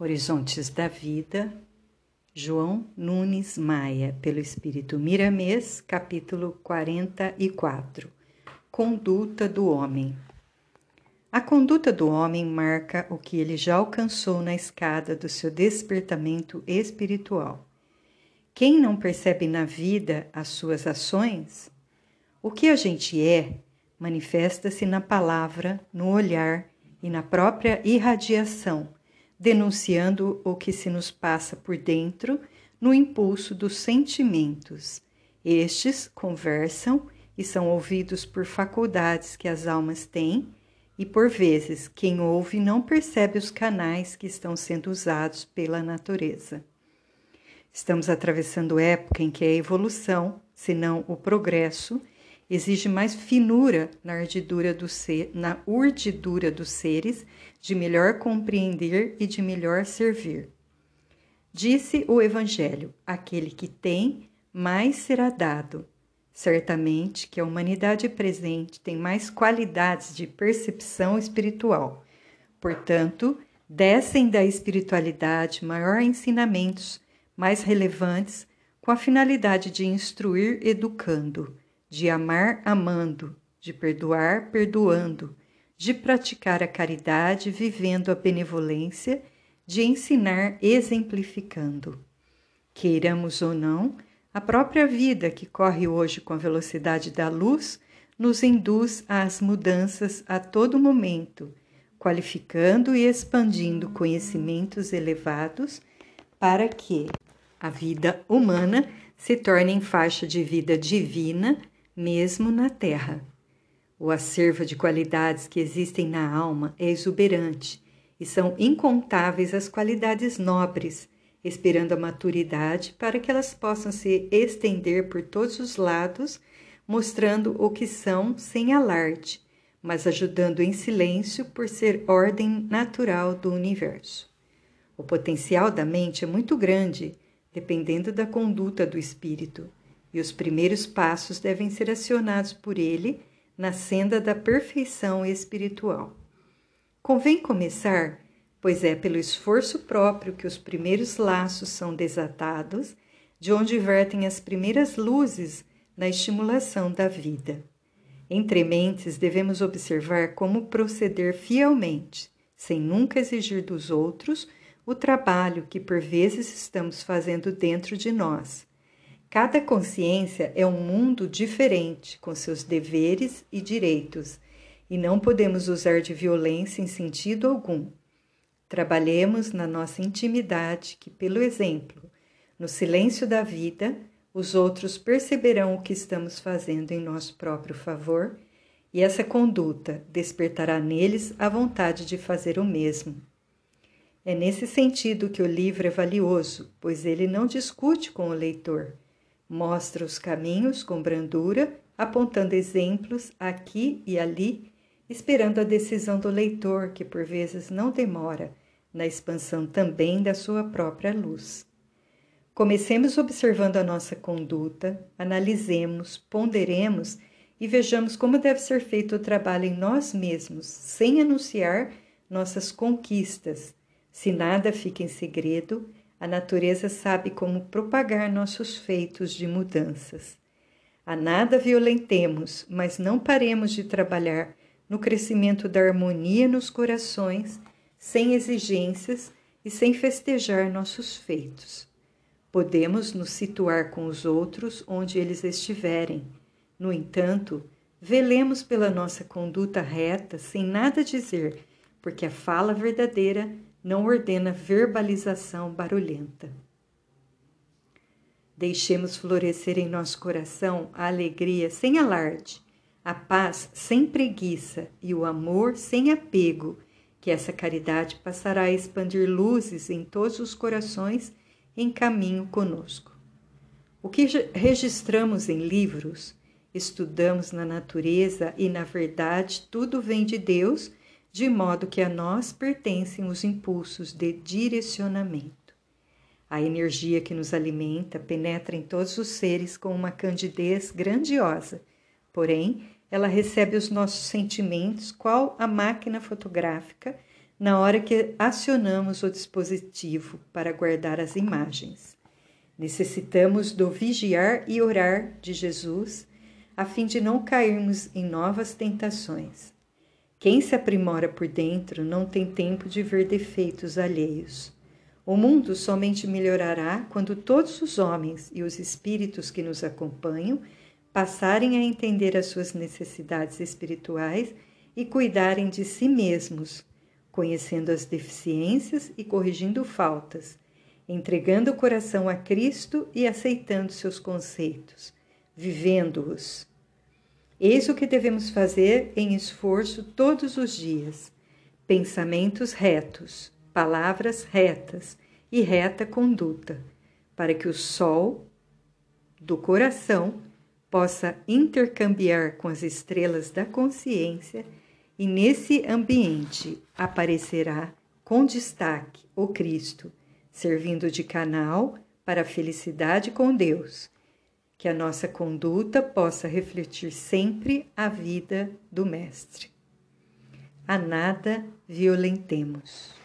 Horizontes da Vida, João Nunes Maia, pelo Espírito Miramês, capítulo 44 Conduta do Homem. A conduta do homem marca o que ele já alcançou na escada do seu despertamento espiritual. Quem não percebe na vida as suas ações? O que a gente é manifesta-se na palavra, no olhar e na própria irradiação denunciando o que se nos passa por dentro no impulso dos sentimentos. Estes conversam e são ouvidos por faculdades que as almas têm, e por vezes quem ouve não percebe os canais que estão sendo usados pela natureza. Estamos atravessando época em que a evolução, se não o progresso, exige mais finura na urdidura, do ser, na urdidura dos seres, de melhor compreender e de melhor servir. Disse o Evangelho: aquele que tem, mais será dado. Certamente que a humanidade presente tem mais qualidades de percepção espiritual. Portanto, descem da espiritualidade maior ensinamentos mais relevantes com a finalidade de instruir educando de amar amando, de perdoar perdoando, de praticar a caridade vivendo a benevolência, de ensinar exemplificando. Queiramos ou não, a própria vida que corre hoje com a velocidade da luz nos induz às mudanças a todo momento, qualificando e expandindo conhecimentos elevados para que a vida humana se torne em faixa de vida divina mesmo na terra. O acervo de qualidades que existem na alma é exuberante e são incontáveis as qualidades nobres, esperando a maturidade para que elas possam se estender por todos os lados, mostrando o que são sem alarde, mas ajudando em silêncio por ser ordem natural do universo. O potencial da mente é muito grande, dependendo da conduta do espírito e os primeiros passos devem ser acionados por ele na senda da perfeição espiritual. Convém começar, pois é pelo esforço próprio que os primeiros laços são desatados, de onde vertem as primeiras luzes na estimulação da vida. Entre mentes, devemos observar como proceder fielmente, sem nunca exigir dos outros o trabalho que por vezes estamos fazendo dentro de nós Cada consciência é um mundo diferente, com seus deveres e direitos, e não podemos usar de violência em sentido algum. Trabalhemos na nossa intimidade, que, pelo exemplo, no silêncio da vida, os outros perceberão o que estamos fazendo em nosso próprio favor, e essa conduta despertará neles a vontade de fazer o mesmo. É nesse sentido que o livro é valioso, pois ele não discute com o leitor Mostra os caminhos com brandura, apontando exemplos aqui e ali, esperando a decisão do leitor, que por vezes não demora, na expansão também da sua própria luz. Comecemos observando a nossa conduta, analisemos, ponderemos e vejamos como deve ser feito o trabalho em nós mesmos, sem anunciar nossas conquistas. Se nada fica em segredo, a natureza sabe como propagar nossos feitos de mudanças. A nada violentemos, mas não paremos de trabalhar no crescimento da harmonia nos corações, sem exigências e sem festejar nossos feitos. Podemos nos situar com os outros onde eles estiverem. No entanto, velemos pela nossa conduta reta sem nada dizer, porque a fala verdadeira não ordena verbalização barulhenta. Deixemos florescer em nosso coração a alegria sem alarde, a paz sem preguiça e o amor sem apego, que essa caridade passará a expandir luzes em todos os corações em caminho conosco. O que registramos em livros, estudamos na natureza e, na verdade, tudo vem de Deus de modo que a nós pertencem os impulsos de direcionamento. A energia que nos alimenta penetra em todos os seres com uma candidez grandiosa, porém, ela recebe os nossos sentimentos, qual a máquina fotográfica, na hora que acionamos o dispositivo para guardar as imagens. Necessitamos do vigiar e orar de Jesus a fim de não cairmos em novas tentações. Quem se aprimora por dentro não tem tempo de ver defeitos alheios. O mundo somente melhorará quando todos os homens e os espíritos que nos acompanham passarem a entender as suas necessidades espirituais e cuidarem de si mesmos, conhecendo as deficiências e corrigindo faltas, entregando o coração a Cristo e aceitando seus conceitos, vivendo-os. Eis o que devemos fazer em esforço todos os dias: pensamentos retos, palavras retas e reta conduta, para que o sol do coração possa intercambiar com as estrelas da consciência e nesse ambiente aparecerá com destaque o Cristo, servindo de canal para a felicidade com Deus que a nossa conduta possa refletir sempre a vida do Mestre. A nada violentemos.